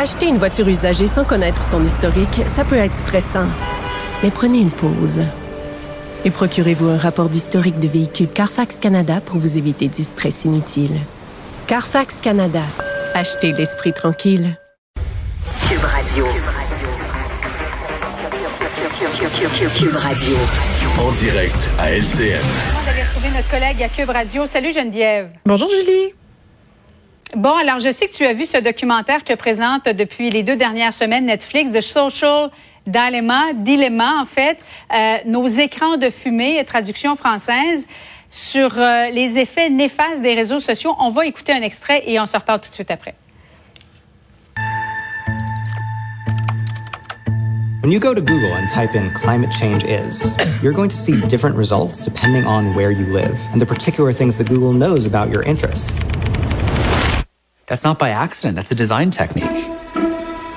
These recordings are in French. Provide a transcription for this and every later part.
Acheter une voiture usagée sans connaître son historique, ça peut être stressant. Mais prenez une pause. Et procurez-vous un rapport d'historique de véhicule Carfax Canada pour vous éviter du stress inutile. Carfax Canada. Achetez l'esprit tranquille. Cube Radio. Cube Radio. En direct à LCN. Vous allez retrouver notre collègue à Cube Radio. Salut Geneviève. Bonjour Julie. Bon, alors je sais que tu as vu ce documentaire que présente depuis les deux dernières semaines Netflix, The Social Dilemma, Dilemma en fait, euh, nos écrans de fumée, traduction française, sur euh, les effets néfastes des réseaux sociaux. On va écouter un extrait et on se reparle tout de suite après. When you go to Google and type in climate change is, you're going to see different results depending on where you live and the particular things that Google knows about your interests. That's not by accident, that's a design technique.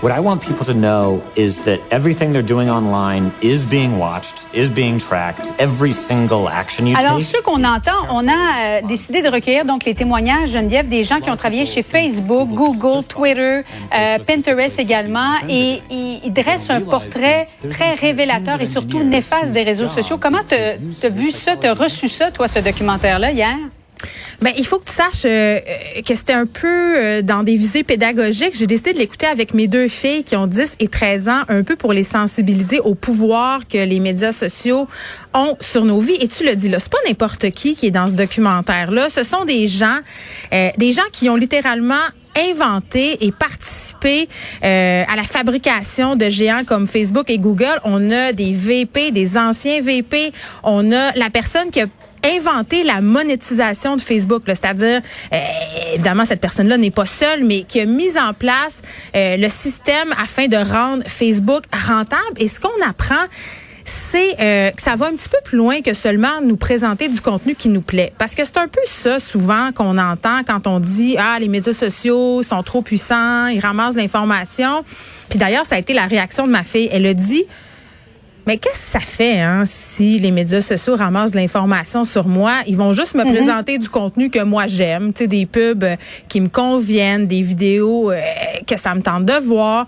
What I want people to know is that everything they're doing online is being watched, is being tracked. Every single action you Alors, take. ce qu'on entend, on a euh, décidé de recueillir donc les témoignages, Geneviève, des gens qui ont travaillé chez Facebook, Google, Twitter, euh, Pinterest également, et ils ils dressent un portrait très révélateur et surtout néfaste des réseaux sociaux. Comment tu as vu ça, tu as reçu ça, toi, ce documentaire-là, hier? Ben, il faut que tu saches euh, euh, que c'était un peu euh, dans des visées pédagogiques. J'ai décidé de l'écouter avec mes deux filles qui ont 10 et 13 ans, un peu pour les sensibiliser au pouvoir que les médias sociaux ont sur nos vies. Et tu le dis là, c'est pas n'importe qui qui est dans ce documentaire-là. Ce sont des gens, euh, des gens qui ont littéralement inventé et participé euh, à la fabrication de géants comme Facebook et Google. On a des VP, des anciens VP. On a la personne qui a inventé la monétisation de Facebook, c'est-à-dire euh, évidemment cette personne-là n'est pas seule, mais qui a mis en place euh, le système afin de rendre Facebook rentable. Et ce qu'on apprend, c'est euh, que ça va un petit peu plus loin que seulement nous présenter du contenu qui nous plaît. Parce que c'est un peu ça souvent qu'on entend quand on dit ah les médias sociaux sont trop puissants, ils ramassent l'information. Puis d'ailleurs ça a été la réaction de ma fille. Elle a dit mais qu'est-ce que ça fait hein, si les médias sociaux ramassent de l'information sur moi? Ils vont juste me présenter du contenu que moi j'aime, tu sais, des pubs qui me conviennent, des vidéos euh, que ça me tente de voir.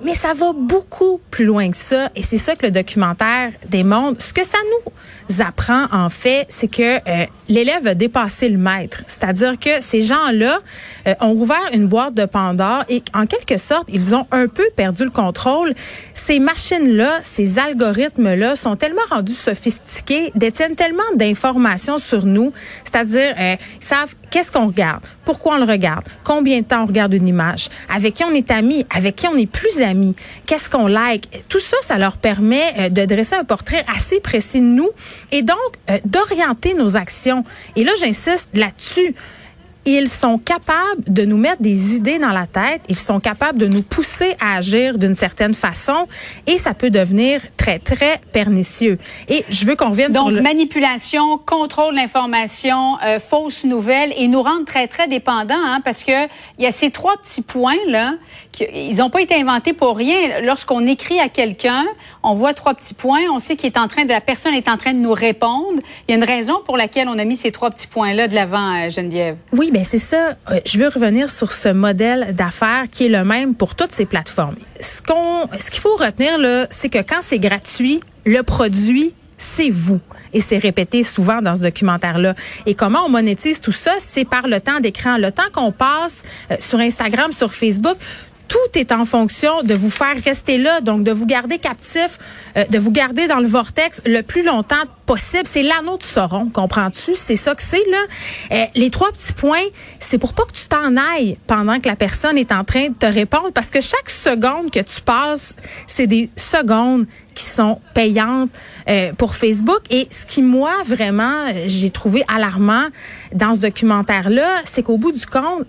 Mais ça va beaucoup plus loin que ça. Et c'est ça que le documentaire démontre. Ce que ça nous apprend, en fait, c'est que euh, l'élève a dépassé le maître. C'est-à-dire que ces gens-là euh, ont ouvert une boîte de Pandore et en quelque sorte, ils ont un peu perdu le contrôle. Ces machines-là, ces algorithmes-là sont tellement rendus sophistiqués, détiennent tellement d'informations sur nous. C'est-à-dire, euh, ils savent qu'est-ce qu'on regarde, pourquoi on le regarde, combien de temps on regarde une image, avec qui on est ami, avec qui on est plus ami, qu'est-ce qu'on like? Tout ça, ça leur permet euh, de dresser un portrait assez précis de nous et donc euh, d'orienter nos actions. Et là, j'insiste là-dessus. Ils sont capables de nous mettre des idées dans la tête, ils sont capables de nous pousser à agir d'une certaine façon et ça peut devenir très, très pernicieux. Et je veux qu'on revienne Donc, sur le... manipulation, contrôle de l'information, euh, fausses nouvelles et nous rendre très, très dépendants hein, parce que il y a ces trois petits points-là, ils n'ont pas été inventés pour rien. Lorsqu'on écrit à quelqu'un, on voit trois petits points, on sait qu'il est en train de, la personne est en train de nous répondre. Il y a une raison pour laquelle on a mis ces trois petits points-là de l'avant, euh, Geneviève. Oui, ben c'est ça. Euh, Je veux revenir sur ce modèle d'affaires qui est le même pour toutes ces plateformes. Ce qu'on, ce qu'il faut retenir là, c'est que quand c'est gratuit, le produit c'est vous. Et c'est répété souvent dans ce documentaire-là. Et comment on monétise tout ça? C'est par le temps d'écran. Le temps qu'on passe euh, sur Instagram, sur Facebook, tout est en fonction de vous faire rester là, donc de vous garder captif, euh, de vous garder dans le vortex le plus longtemps possible. C'est l'anneau de Sauron, comprends-tu? C'est ça que c'est, là. Euh, les trois petits points, c'est pour pas que tu t'en ailles pendant que la personne est en train de te répondre, parce que chaque seconde que tu passes, c'est des secondes qui sont payantes euh, pour Facebook. Et ce qui, moi, vraiment, j'ai trouvé alarmant dans ce documentaire-là, c'est qu'au bout du compte,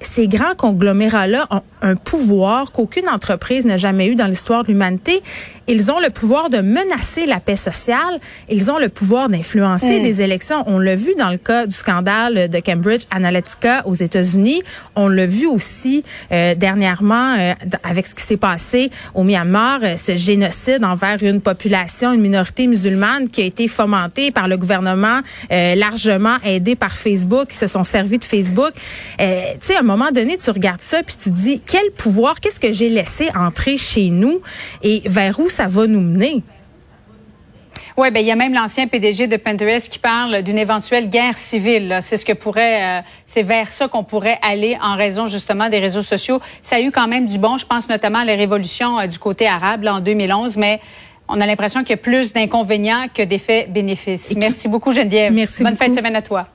ces grands conglomérats-là ont un pouvoir qu'aucune entreprise n'a jamais eu dans l'histoire de l'humanité. Ils ont le pouvoir de menacer la paix sociale. Ils ont le pouvoir d'influencer des élections. On l'a vu dans le cas du scandale de Cambridge Analytica aux États-Unis. On l'a vu aussi euh, dernièrement euh, avec ce qui s'est passé au Myanmar, euh, ce génocide envers une population, une minorité musulmane qui a été fomentée par le gouvernement, euh, largement aidé par Facebook, qui se sont servis de Facebook. Euh, tu sais, moment donné, tu regardes ça puis tu te dis quel pouvoir, qu'est-ce que j'ai laissé entrer chez nous et vers où ça va nous mener? Oui, ben il y a même l'ancien PDG de Pinterest qui parle d'une éventuelle guerre civile. C'est ce que pourrait, euh, c'est vers ça qu'on pourrait aller en raison justement des réseaux sociaux. Ça a eu quand même du bon. Je pense notamment à la révolution euh, du côté arabe là, en 2011, mais on a l'impression qu'il y a plus d'inconvénients que d'effets bénéfices. Merci beaucoup Geneviève. Merci Bonne beaucoup. fin de semaine à toi.